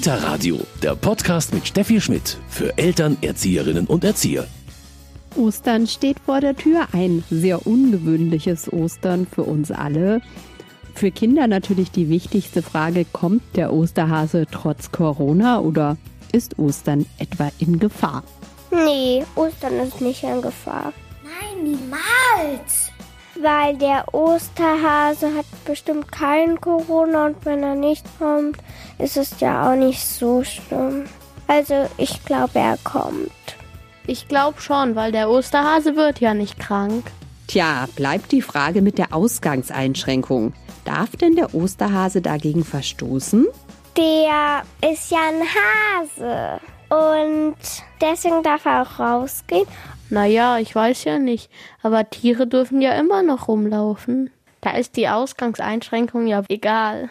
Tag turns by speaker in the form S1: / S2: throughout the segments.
S1: Kita Radio, der Podcast mit Steffi Schmidt für Eltern, Erzieherinnen und Erzieher.
S2: Ostern steht vor der Tür, ein sehr ungewöhnliches Ostern für uns alle. Für Kinder natürlich die wichtigste Frage, kommt der Osterhase trotz Corona oder ist Ostern etwa in Gefahr?
S3: Nee, Ostern ist nicht in Gefahr.
S4: Nein, niemals.
S3: Weil der Osterhase hat bestimmt kein Corona und wenn er nicht kommt, ist es ja auch nicht so schlimm. Also ich glaube, er kommt.
S5: Ich glaube schon, weil der Osterhase wird ja nicht krank.
S2: Tja, bleibt die Frage mit der Ausgangseinschränkung. Darf denn der Osterhase dagegen verstoßen?
S3: Der ist ja ein Hase. Und deswegen darf er auch rausgehen.
S5: Naja, ich weiß ja nicht. Aber Tiere dürfen ja immer noch rumlaufen. Da ist die Ausgangseinschränkung ja egal.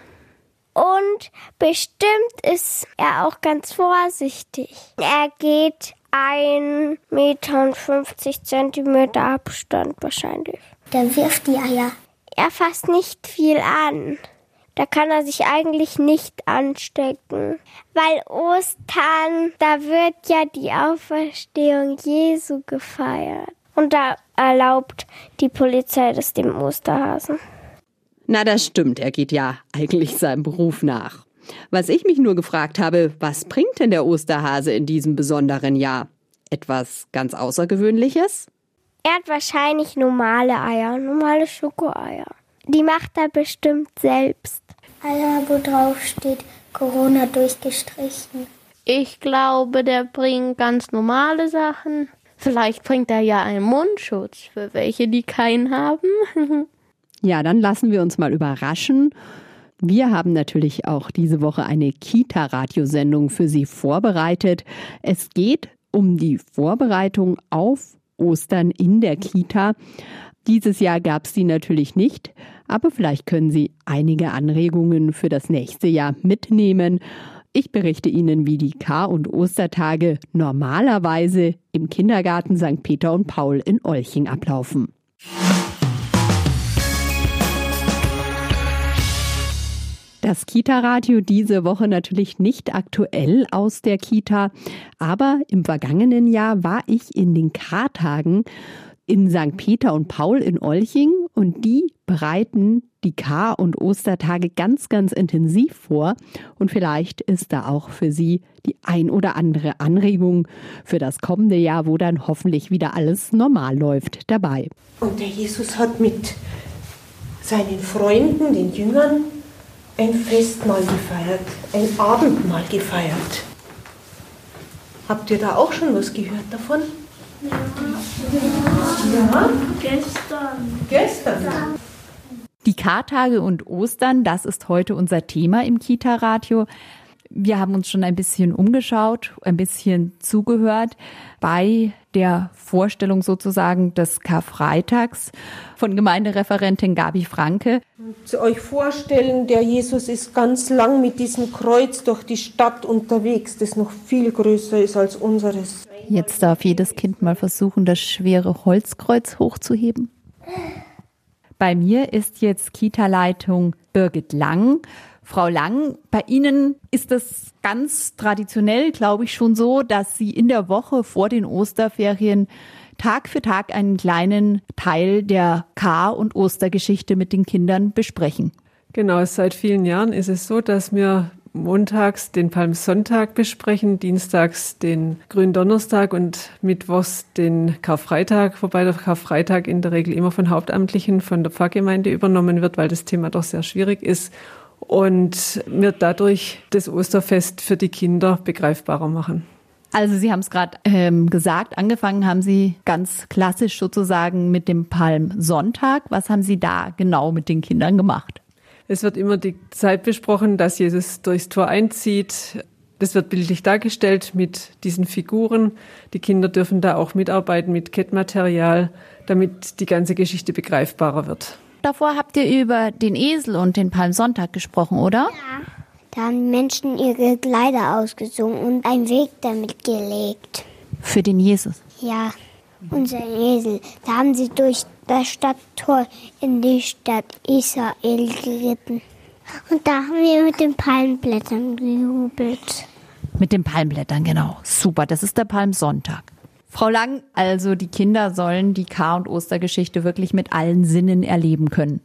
S3: Und bestimmt ist er auch ganz vorsichtig. Er geht 1,50 Meter und 50 Zentimeter Abstand wahrscheinlich.
S4: Der wirft die Eier.
S3: Er fasst nicht viel an. Da kann er sich eigentlich nicht anstecken. Weil Ostern, da wird ja die Auferstehung Jesu gefeiert. Und da erlaubt die Polizei das dem Osterhasen.
S2: Na, das stimmt. Er geht ja eigentlich seinem Beruf nach. Was ich mich nur gefragt habe, was bringt denn der Osterhase in diesem besonderen Jahr? Etwas ganz Außergewöhnliches?
S3: Er hat wahrscheinlich normale Eier, normale Schokoeier. Die macht er bestimmt selbst.
S4: Eier, wo drauf steht Corona durchgestrichen.
S5: Ich glaube, der bringt ganz normale Sachen. Vielleicht bringt er ja einen Mundschutz für welche, die keinen haben.
S2: ja, dann lassen wir uns mal überraschen. Wir haben natürlich auch diese Woche eine Kita-Radiosendung für Sie vorbereitet. Es geht um die Vorbereitung auf Ostern in der Kita. Dieses Jahr gab es die natürlich nicht, aber vielleicht können Sie einige Anregungen für das nächste Jahr mitnehmen. Ich berichte Ihnen, wie die Kar- und Ostertage normalerweise im Kindergarten St. Peter und Paul in Olching ablaufen. Das Kita-Radio diese Woche natürlich nicht aktuell aus der Kita, aber im vergangenen Jahr war ich in den Kartagen in St. Peter und Paul in Olching und die bereiten die Kar- und Ostertage ganz, ganz intensiv vor. Und vielleicht ist da auch für Sie die ein oder andere Anregung für das kommende Jahr, wo dann hoffentlich wieder alles normal läuft, dabei.
S6: Und der Jesus hat mit seinen Freunden, den Jüngern, ein Festmahl gefeiert, ein Abendmahl gefeiert. Habt ihr da auch schon was gehört davon? Ja.
S4: Ja? Gestern.
S6: Gestern.
S2: Die Kartage und Ostern, das ist heute unser Thema im Kita-Radio. Wir haben uns schon ein bisschen umgeschaut, ein bisschen zugehört bei der Vorstellung sozusagen des Karfreitags von Gemeindereferentin Gabi Franke.
S6: Und euch vorstellen, der Jesus ist ganz lang mit diesem Kreuz durch die Stadt unterwegs, das noch viel größer ist als unseres.
S2: Jetzt darf jedes Kind mal versuchen, das schwere Holzkreuz hochzuheben. Bei mir ist jetzt Kita-Leitung Birgit Lang. Frau Lang, bei Ihnen ist es ganz traditionell, glaube ich, schon so, dass Sie in der Woche vor den Osterferien Tag für Tag einen kleinen Teil der Kar- und Ostergeschichte mit den Kindern besprechen.
S7: Genau, seit vielen Jahren ist es so, dass wir montags den Palmsonntag besprechen, dienstags den Gründonnerstag und mittwochs den Karfreitag, wobei der Karfreitag in der Regel immer von Hauptamtlichen von der Pfarrgemeinde übernommen wird, weil das Thema doch sehr schwierig ist und wir dadurch das Osterfest für die Kinder begreifbarer machen.
S2: Also Sie haben es gerade ähm, gesagt, angefangen haben Sie ganz klassisch sozusagen mit dem Palmsonntag. Was haben Sie da genau mit den Kindern gemacht?
S7: Es wird immer die Zeit besprochen, dass Jesus durchs Tor einzieht. Das wird bildlich dargestellt mit diesen Figuren. Die Kinder dürfen da auch mitarbeiten mit Kettmaterial, damit die ganze Geschichte begreifbarer wird.
S2: Davor habt ihr über den Esel und den Palmsonntag gesprochen, oder?
S4: Ja. Da haben Menschen ihre Kleider ausgesungen und einen Weg damit gelegt.
S2: Für den Jesus?
S4: Ja, unser Esel. Da haben sie durch das Stadttor in die Stadt Israel geritten. Und da haben wir mit den Palmblättern gejubelt.
S8: Mit den Palmblättern, genau. Super, das ist der Palmsonntag. Frau Lang, also die Kinder sollen die Kar- und Ostergeschichte wirklich mit allen Sinnen erleben können.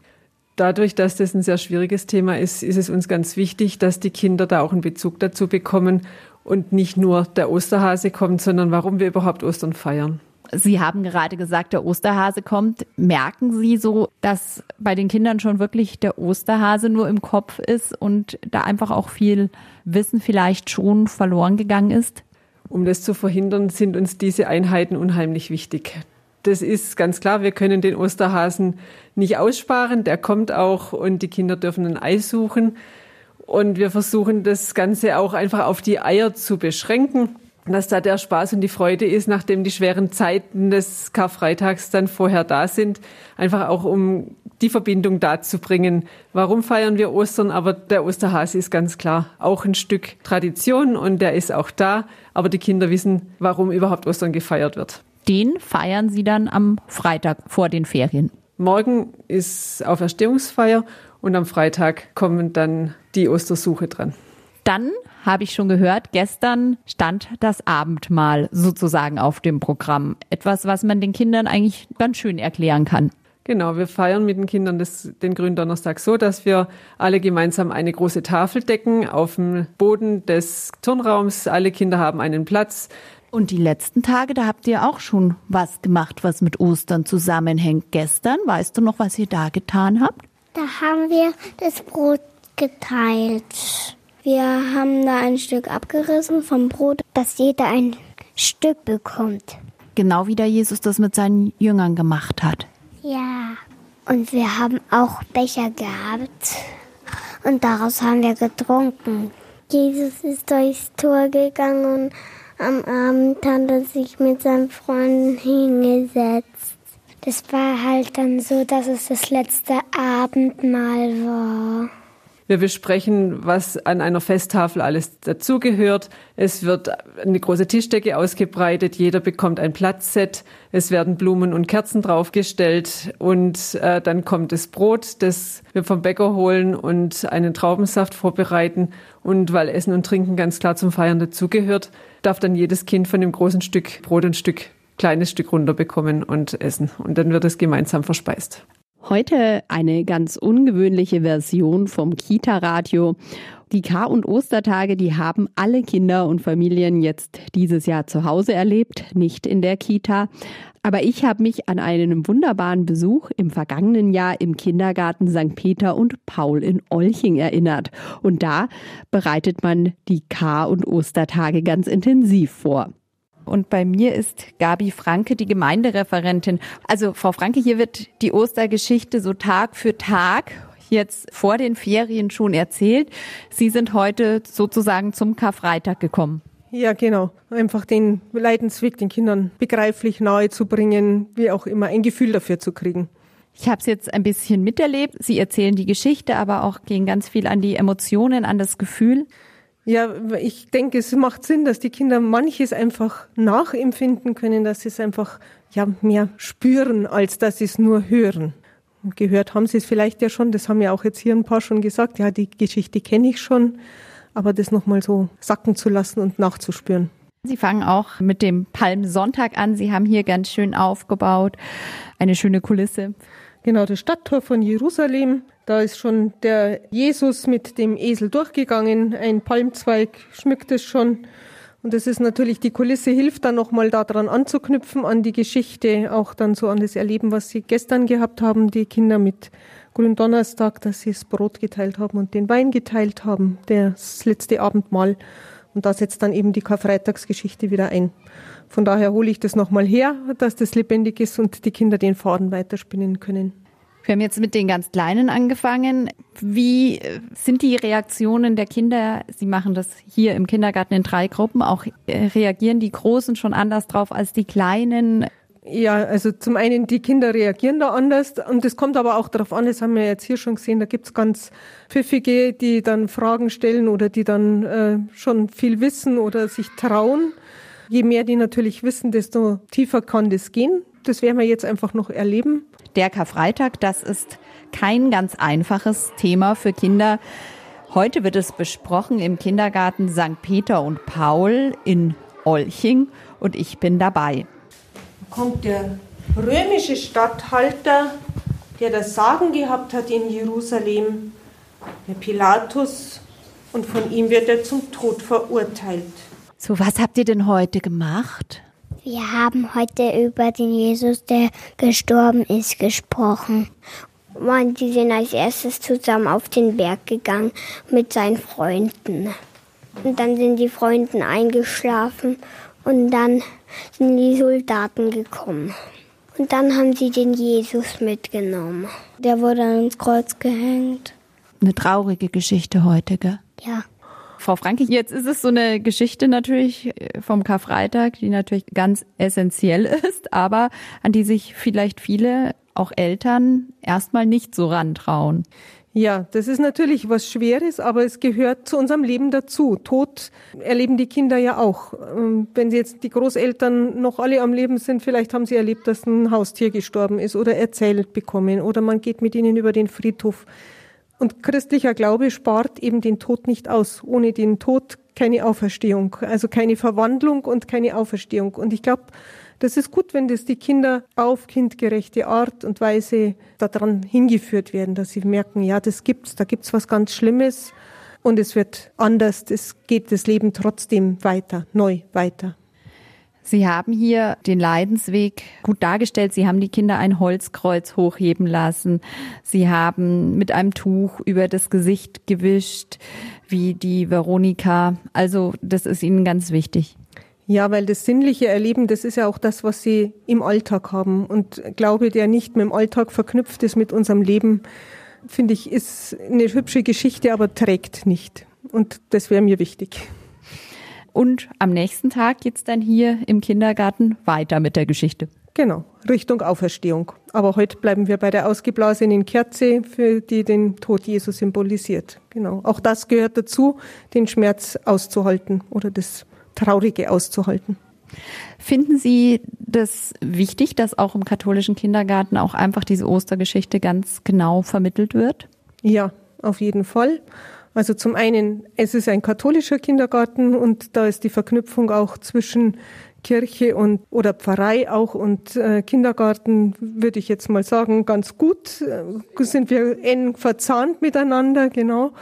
S7: Dadurch, dass das ein sehr schwieriges Thema ist, ist es uns ganz wichtig, dass die Kinder da auch einen Bezug dazu bekommen und nicht nur der Osterhase kommt, sondern warum wir überhaupt Ostern feiern.
S8: Sie haben gerade gesagt, der Osterhase kommt. Merken Sie so, dass bei den Kindern schon wirklich der Osterhase nur im Kopf ist und da einfach auch viel Wissen vielleicht schon verloren gegangen ist?
S7: Um das zu verhindern, sind uns diese Einheiten unheimlich wichtig. Das ist ganz klar, wir können den Osterhasen nicht aussparen, der kommt auch und die Kinder dürfen ein Ei suchen. Und wir versuchen das Ganze auch einfach auf die Eier zu beschränken dass da der Spaß und die Freude ist, nachdem die schweren Zeiten des Karfreitags dann vorher da sind, einfach auch um die Verbindung da zu bringen. Warum feiern wir Ostern? Aber der Osterhase ist ganz klar auch ein Stück Tradition und der ist auch da. Aber die Kinder wissen, warum überhaupt Ostern gefeiert wird.
S8: Den feiern Sie dann am Freitag vor den Ferien.
S7: Morgen ist Auferstehungsfeier und am Freitag kommen dann die Ostersuche dran.
S8: Dann habe ich schon gehört, gestern stand das Abendmahl sozusagen auf dem Programm. Etwas, was man den Kindern eigentlich ganz schön erklären kann.
S7: Genau, wir feiern mit den Kindern das, den Gründonnerstag so, dass wir alle gemeinsam eine große Tafel decken auf dem Boden des Turnraums. Alle Kinder haben einen Platz.
S8: Und die letzten Tage, da habt ihr auch schon was gemacht, was mit Ostern zusammenhängt. Gestern, weißt du noch, was ihr da getan habt?
S4: Da haben wir das Brot geteilt. Wir haben da ein Stück abgerissen vom Brot, dass jeder ein Stück bekommt.
S8: Genau wie der Jesus das mit seinen Jüngern gemacht hat.
S4: Ja. Und wir haben auch Becher gehabt. Und daraus haben wir getrunken. Jesus ist durchs Tor gegangen und am Abend hat er sich mit seinen Freunden hingesetzt. Das war halt dann so, dass es das letzte Abendmahl war.
S7: Wir besprechen, was an einer Festtafel alles dazugehört. Es wird eine große Tischdecke ausgebreitet. Jeder bekommt ein Platzset. Es werden Blumen und Kerzen draufgestellt. Und äh, dann kommt das Brot, das wir vom Bäcker holen und einen Traubensaft vorbereiten. Und weil Essen und Trinken ganz klar zum Feiern dazugehört, darf dann jedes Kind von dem großen Stück Brot ein Stück kleines Stück runterbekommen und essen. Und dann wird es gemeinsam verspeist.
S8: Heute eine ganz ungewöhnliche Version vom Kita-Radio. Die Kar- und Ostertage, die haben alle Kinder und Familien jetzt dieses Jahr zu Hause erlebt, nicht in der Kita. Aber ich habe mich an einen wunderbaren Besuch im vergangenen Jahr im Kindergarten St. Peter und Paul in Olching erinnert. Und da bereitet man die Kar- und Ostertage ganz intensiv vor. Und bei mir ist Gabi Franke, die Gemeindereferentin. Also Frau Franke, hier wird die Ostergeschichte so Tag für Tag jetzt vor den Ferien schon erzählt. Sie sind heute sozusagen zum Karfreitag gekommen.
S6: Ja, genau. Einfach den Leidensweg den Kindern begreiflich nahe zu bringen, wie auch immer, ein Gefühl dafür zu kriegen.
S8: Ich habe es jetzt ein bisschen miterlebt. Sie erzählen die Geschichte, aber auch gehen ganz viel an die Emotionen, an das Gefühl.
S6: Ja, ich denke, es macht Sinn, dass die Kinder manches einfach nachempfinden können, dass sie es einfach ja, mehr spüren, als dass sie es nur hören. Und gehört haben sie es vielleicht ja schon, das haben ja auch jetzt hier ein paar schon gesagt, ja, die Geschichte kenne ich schon, aber das nochmal so sacken zu lassen und nachzuspüren.
S8: Sie fangen auch mit dem Palmsonntag an. Sie haben hier ganz schön aufgebaut, eine schöne Kulisse.
S6: Genau, das Stadttor von Jerusalem. Da ist schon der Jesus mit dem Esel durchgegangen. Ein Palmzweig schmückt es schon. Und das ist natürlich, die Kulisse hilft dann nochmal daran anzuknüpfen, an die Geschichte, auch dann so an das Erleben, was sie gestern gehabt haben, die Kinder mit Gründonnerstag, dass sie das Brot geteilt haben und den Wein geteilt haben, das letzte Abendmahl. Und da setzt dann eben die Karfreitagsgeschichte wieder ein. Von daher hole ich das nochmal her, dass das lebendig ist und die Kinder den Faden weiterspinnen können.
S8: Wir haben jetzt mit den ganz Kleinen angefangen. Wie sind die Reaktionen der Kinder? Sie machen das hier im Kindergarten in drei Gruppen. Auch äh, reagieren die Großen schon anders drauf als die Kleinen?
S6: Ja, also zum einen, die Kinder reagieren da anders und es kommt aber auch darauf an, das haben wir jetzt hier schon gesehen, da gibt's ganz pfiffige, die dann Fragen stellen oder die dann äh, schon viel wissen oder sich trauen. Je mehr die natürlich wissen, desto tiefer kann das gehen. das werden wir jetzt einfach noch erleben.
S2: Der Karfreitag, das ist kein ganz einfaches Thema für Kinder. Heute wird es besprochen im Kindergarten St. Peter und Paul in Olching und ich bin dabei.
S6: Da kommt der römische Statthalter, der das Sagen gehabt hat in Jerusalem, der Pilatus, und von ihm wird er zum Tod verurteilt.
S2: So, was habt ihr denn heute gemacht?
S4: Wir haben heute über den Jesus, der gestorben ist, gesprochen. Und die sind als erstes zusammen auf den Berg gegangen mit seinen Freunden. Und dann sind die Freunden eingeschlafen und dann sind die Soldaten gekommen. Und dann haben sie den Jesus mitgenommen. Der wurde ans Kreuz gehängt.
S2: Eine traurige Geschichte heute, gell?
S4: Ja.
S2: Frau Franke, jetzt ist es so eine Geschichte natürlich äh, vom Karfreitag, die natürlich ganz essentiell ist, aber an die sich vielleicht viele, auch Eltern, erstmal nicht so rantrauen.
S6: Ja, das ist natürlich was Schweres, aber es gehört zu unserem Leben dazu. Tod erleben die Kinder ja auch. Ähm, wenn sie jetzt die Großeltern noch alle am Leben sind, vielleicht haben sie erlebt, dass ein Haustier gestorben ist oder erzählt bekommen oder man geht mit ihnen über den Friedhof. Und christlicher Glaube spart eben den Tod nicht aus. Ohne den Tod keine Auferstehung, also keine Verwandlung und keine Auferstehung. Und ich glaube, das ist gut, wenn das die Kinder auf kindgerechte Art und Weise daran hingeführt werden, dass sie merken, ja, das gibt's, da gibt's was ganz Schlimmes und es wird anders, es geht das Leben trotzdem weiter, neu weiter.
S2: Sie haben hier den Leidensweg gut dargestellt. Sie haben die Kinder ein Holzkreuz hochheben lassen. Sie haben mit einem Tuch über das Gesicht gewischt, wie die Veronika. Also das ist Ihnen ganz wichtig.
S6: Ja, weil das sinnliche Erleben, das ist ja auch das, was sie im Alltag haben. Und Glaube, der nicht mit dem Alltag verknüpft ist mit unserem Leben, finde ich, ist eine hübsche Geschichte, aber trägt nicht. Und das wäre mir wichtig.
S2: Und am nächsten Tag geht's dann hier im Kindergarten weiter mit der Geschichte.
S6: Genau, Richtung Auferstehung. Aber heute bleiben wir bei der ausgeblasenen Kerze, für die den Tod Jesu symbolisiert. Genau. Auch das gehört dazu, den Schmerz auszuhalten oder das Traurige auszuhalten.
S2: Finden Sie das wichtig, dass auch im katholischen Kindergarten auch einfach diese Ostergeschichte ganz genau vermittelt wird?
S6: Ja, auf jeden Fall. Also zum einen, es ist ein katholischer Kindergarten und da ist die Verknüpfung auch zwischen Kirche und oder Pfarrei auch und äh, Kindergarten würde ich jetzt mal sagen ganz gut. Äh, sind wir eng verzahnt miteinander genau.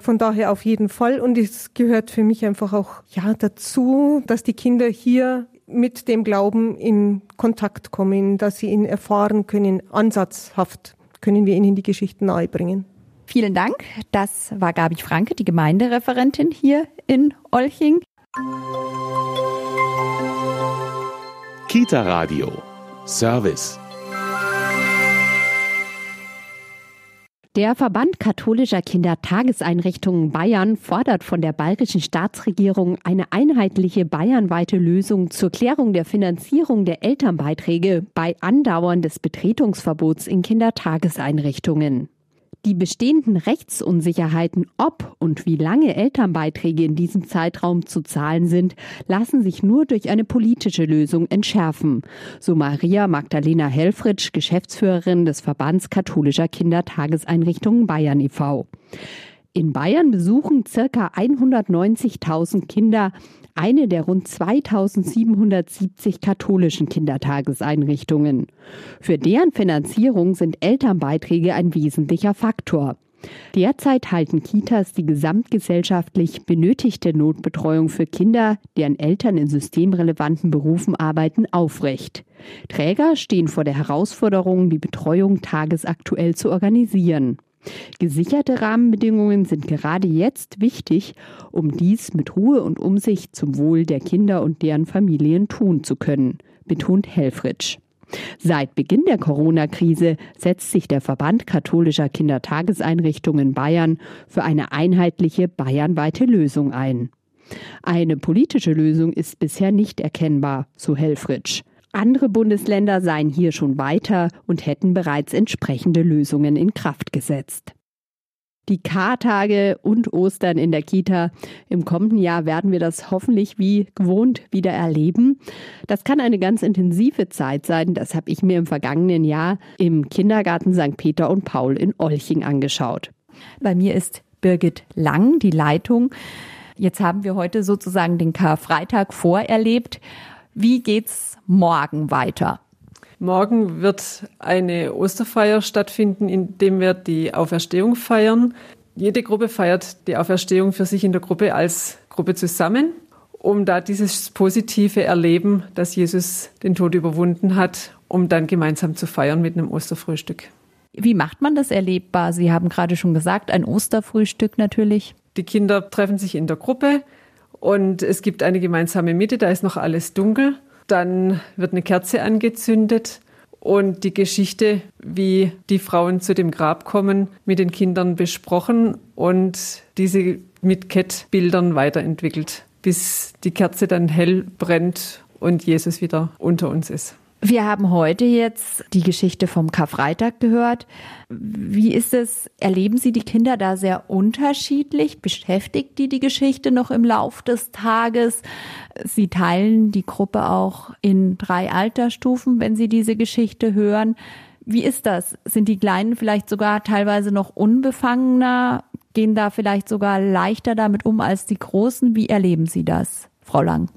S6: Von daher auf jeden Fall. Und es gehört für mich einfach auch ja dazu dass die Kinder hier mit dem Glauben in Kontakt kommen dass sie ihn erfahren können ansatzhaft können wir ihnen die Geschichten nahebringen
S2: Vielen Dank. Das war Gabi Franke, die Gemeindereferentin hier in Olching.
S1: Kita Radio. Service.
S2: Der Verband katholischer Kindertageseinrichtungen Bayern fordert von der bayerischen Staatsregierung eine einheitliche bayernweite Lösung zur Klärung der Finanzierung der Elternbeiträge bei Andauern des Betretungsverbots in Kindertageseinrichtungen. Die bestehenden Rechtsunsicherheiten, ob und wie lange Elternbeiträge in diesem Zeitraum zu zahlen sind, lassen sich nur durch eine politische Lösung entschärfen, so Maria Magdalena Helfritsch, Geschäftsführerin des Verbands katholischer Kindertageseinrichtungen Bayern e.V. In Bayern besuchen circa 190.000 Kinder eine der rund 2770 katholischen Kindertageseinrichtungen. Für deren Finanzierung sind Elternbeiträge ein wesentlicher Faktor. Derzeit halten Kitas die gesamtgesellschaftlich benötigte Notbetreuung für Kinder, deren Eltern in systemrelevanten Berufen arbeiten, aufrecht. Träger stehen vor der Herausforderung, die Betreuung tagesaktuell zu organisieren. Gesicherte Rahmenbedingungen sind gerade jetzt wichtig, um dies mit Ruhe und Umsicht zum Wohl der Kinder und deren Familien tun zu können, betont Helfrich. Seit Beginn der Corona-Krise setzt sich der Verband katholischer Kindertageseinrichtungen Bayern für eine einheitliche bayernweite Lösung ein. Eine politische Lösung ist bisher nicht erkennbar, so Helfrich. Andere Bundesländer seien hier schon weiter und hätten bereits entsprechende Lösungen in Kraft gesetzt. die Kartage und Ostern in der Kita. Im kommenden Jahr werden wir das hoffentlich wie gewohnt wieder erleben. Das kann eine ganz intensive Zeit sein. Das habe ich mir im vergangenen Jahr im Kindergarten St. Peter und Paul in Olching angeschaut.
S8: Bei mir ist Birgit Lang, die Leitung. Jetzt haben wir heute sozusagen den Karfreitag vorerlebt. Wie geht's morgen weiter?
S7: Morgen wird eine Osterfeier stattfinden, in dem wir die Auferstehung feiern. Jede Gruppe feiert die Auferstehung für sich in der Gruppe als Gruppe zusammen, um da dieses positive Erleben, dass Jesus den Tod überwunden hat, um dann gemeinsam zu feiern mit einem Osterfrühstück.
S8: Wie macht man das erlebbar? Sie haben gerade schon gesagt, ein Osterfrühstück natürlich.
S7: Die Kinder treffen sich in der Gruppe und es gibt eine gemeinsame Mitte, da ist noch alles dunkel. Dann wird eine Kerze angezündet und die Geschichte, wie die Frauen zu dem Grab kommen, mit den Kindern besprochen und diese mit Kettbildern weiterentwickelt, bis die Kerze dann hell brennt und Jesus wieder unter uns ist.
S8: Wir haben heute jetzt die Geschichte vom Karfreitag gehört. Wie ist es? Erleben Sie die Kinder da sehr unterschiedlich? Beschäftigt die die Geschichte noch im Lauf des Tages? Sie teilen die Gruppe auch in drei Altersstufen, wenn Sie diese Geschichte hören. Wie ist das? Sind die Kleinen vielleicht sogar teilweise noch unbefangener? Gehen da vielleicht sogar leichter damit um als die Großen? Wie erleben Sie das, Frau Lang?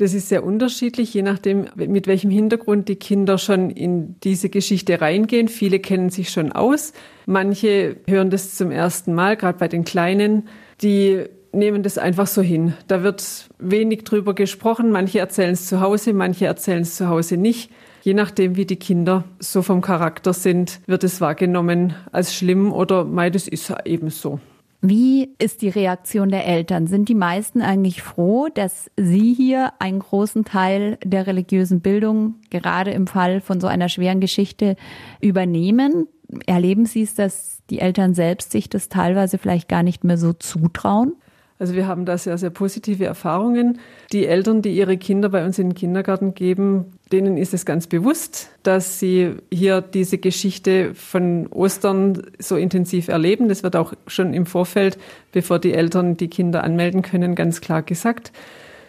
S7: Das ist sehr unterschiedlich, je nachdem, mit welchem Hintergrund die Kinder schon in diese Geschichte reingehen. Viele kennen sich schon aus. Manche hören das zum ersten Mal, gerade bei den Kleinen. Die nehmen das einfach so hin. Da wird wenig drüber gesprochen. Manche erzählen es zu Hause, manche erzählen es zu Hause nicht. Je nachdem, wie die Kinder so vom Charakter sind, wird es wahrgenommen als schlimm oder mei, das ist eben so.
S8: Wie ist die Reaktion der Eltern? Sind die meisten eigentlich froh, dass Sie hier einen großen Teil der religiösen Bildung gerade im Fall von so einer schweren Geschichte übernehmen? Erleben Sie es, dass die Eltern selbst sich das teilweise vielleicht gar nicht mehr so zutrauen?
S7: Also wir haben da sehr, sehr positive Erfahrungen. Die Eltern, die ihre Kinder bei uns in den Kindergarten geben, denen ist es ganz bewusst, dass sie hier diese Geschichte von Ostern so intensiv erleben. Das wird auch schon im Vorfeld, bevor die Eltern die Kinder anmelden können, ganz klar gesagt.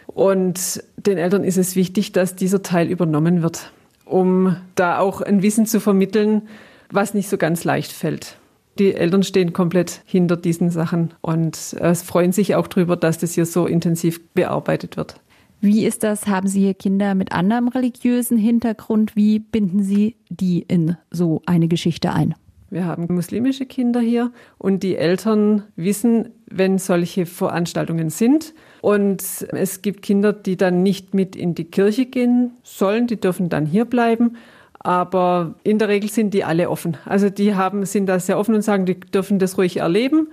S7: Und den Eltern ist es wichtig, dass dieser Teil übernommen wird, um da auch ein Wissen zu vermitteln, was nicht so ganz leicht fällt. Die Eltern stehen komplett hinter diesen Sachen und äh, freuen sich auch darüber, dass das hier so intensiv bearbeitet wird.
S8: Wie ist das? Haben Sie hier Kinder mit anderem religiösen Hintergrund? Wie binden Sie die in so eine Geschichte ein?
S7: Wir haben muslimische Kinder hier und die Eltern wissen, wenn solche Veranstaltungen sind. Und es gibt Kinder, die dann nicht mit in die Kirche gehen sollen, die dürfen dann hier bleiben. Aber in der Regel sind die alle offen. Also die haben, sind da sehr offen und sagen, die dürfen das ruhig erleben,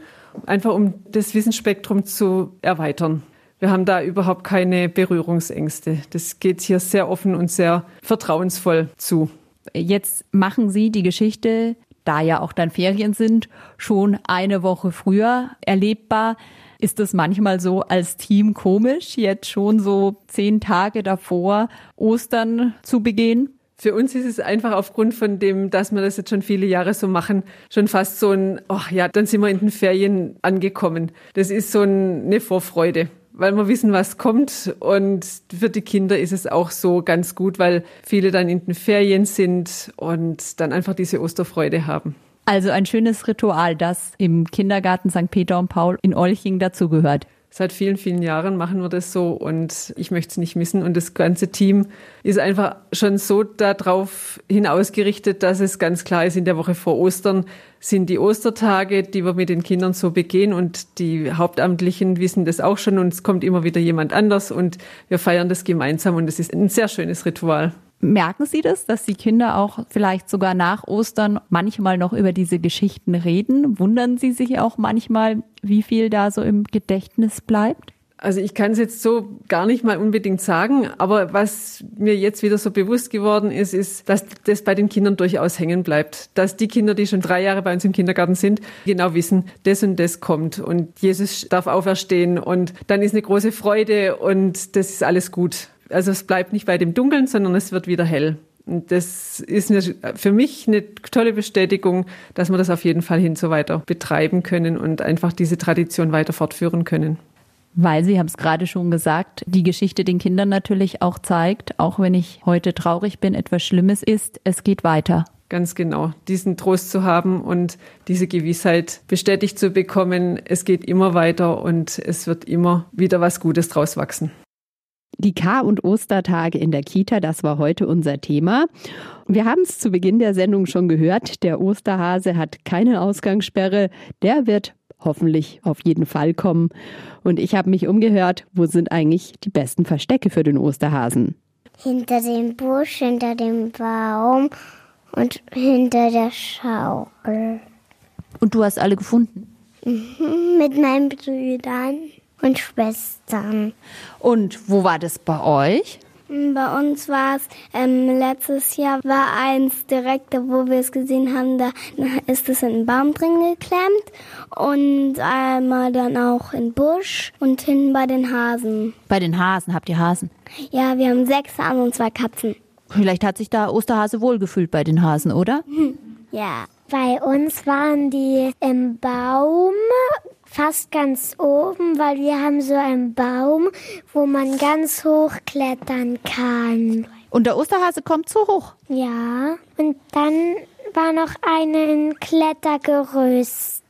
S7: einfach um das Wissensspektrum zu erweitern. Wir haben da überhaupt keine Berührungsängste. Das geht hier sehr offen und sehr vertrauensvoll zu.
S8: Jetzt machen Sie die Geschichte, da ja auch dann Ferien sind, schon eine Woche früher erlebbar. Ist es manchmal so als Team komisch, jetzt schon so zehn Tage davor Ostern zu begehen?
S7: Für uns ist es einfach aufgrund von dem, dass wir das jetzt schon viele Jahre so machen, schon fast so ein, ach ja, dann sind wir in den Ferien angekommen. Das ist so eine Vorfreude, weil wir wissen, was kommt. Und für die Kinder ist es auch so ganz gut, weil viele dann in den Ferien sind und dann einfach diese Osterfreude haben.
S8: Also ein schönes Ritual, das im Kindergarten St. Peter und Paul in Olching dazugehört.
S7: Seit vielen, vielen Jahren machen wir das so und ich möchte es nicht missen. Und das ganze Team ist einfach schon so darauf hinausgerichtet, dass es ganz klar ist, in der Woche vor Ostern sind die Ostertage, die wir mit den Kindern so begehen und die Hauptamtlichen wissen das auch schon und es kommt immer wieder jemand anders und wir feiern das gemeinsam und es ist ein sehr schönes Ritual.
S8: Merken Sie das, dass die Kinder auch vielleicht sogar nach Ostern manchmal noch über diese Geschichten reden? Wundern Sie sich auch manchmal, wie viel da so im Gedächtnis bleibt?
S7: Also ich kann es jetzt so gar nicht mal unbedingt sagen, aber was mir jetzt wieder so bewusst geworden ist, ist, dass das bei den Kindern durchaus hängen bleibt. Dass die Kinder, die schon drei Jahre bei uns im Kindergarten sind, genau wissen, das und das kommt und Jesus darf auferstehen und dann ist eine große Freude und das ist alles gut. Also es bleibt nicht bei dem Dunkeln, sondern es wird wieder hell. Und das ist eine, für mich eine tolle Bestätigung, dass wir das auf jeden Fall hin so weiter betreiben können und einfach diese Tradition weiter fortführen können.
S8: Weil Sie haben es gerade schon gesagt, die Geschichte den Kindern natürlich auch zeigt, auch wenn ich heute traurig bin, etwas Schlimmes ist, es geht weiter.
S7: Ganz genau, diesen Trost zu haben und diese Gewissheit bestätigt zu bekommen, es geht immer weiter und es wird immer wieder was Gutes draus wachsen.
S2: Die Kar- und Ostertage in der Kita, das war heute unser Thema. Wir haben es zu Beginn der Sendung schon gehört, der Osterhase hat keine Ausgangssperre, der wird hoffentlich auf jeden Fall kommen. Und ich habe mich umgehört, wo sind eigentlich die besten Verstecke für den Osterhasen?
S4: Hinter dem Busch, hinter dem Baum und hinter der Schaukel.
S8: Und du hast alle gefunden?
S4: Mhm, mit meinen Brüdern und Schwestern.
S8: Und wo war das bei euch?
S9: Bei uns war es ähm, letztes Jahr war eins direkt, wo wir es gesehen haben, da ist es in einen Baum drin geklemmt und einmal dann auch in Busch und hinten bei den Hasen.
S8: Bei den Hasen, habt ihr Hasen?
S9: Ja, wir haben sechs Hasen und zwei Katzen.
S8: Vielleicht hat sich da Osterhase wohlgefühlt bei den Hasen, oder?
S9: Hm. Ja.
S4: Bei uns waren die im Baum fast ganz oben, weil wir haben so einen Baum, wo man ganz hoch klettern kann.
S8: Und der Osterhase kommt so hoch?
S4: Ja. Und dann war noch ein Klettergerüst.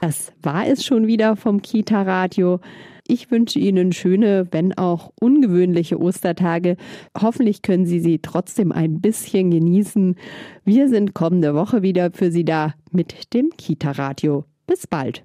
S2: Das war es schon wieder vom Kita-Radio. Ich wünsche Ihnen schöne, wenn auch ungewöhnliche Ostertage. Hoffentlich können Sie sie trotzdem ein bisschen genießen. Wir sind kommende Woche wieder für Sie da mit dem Kita-Radio. Bis bald.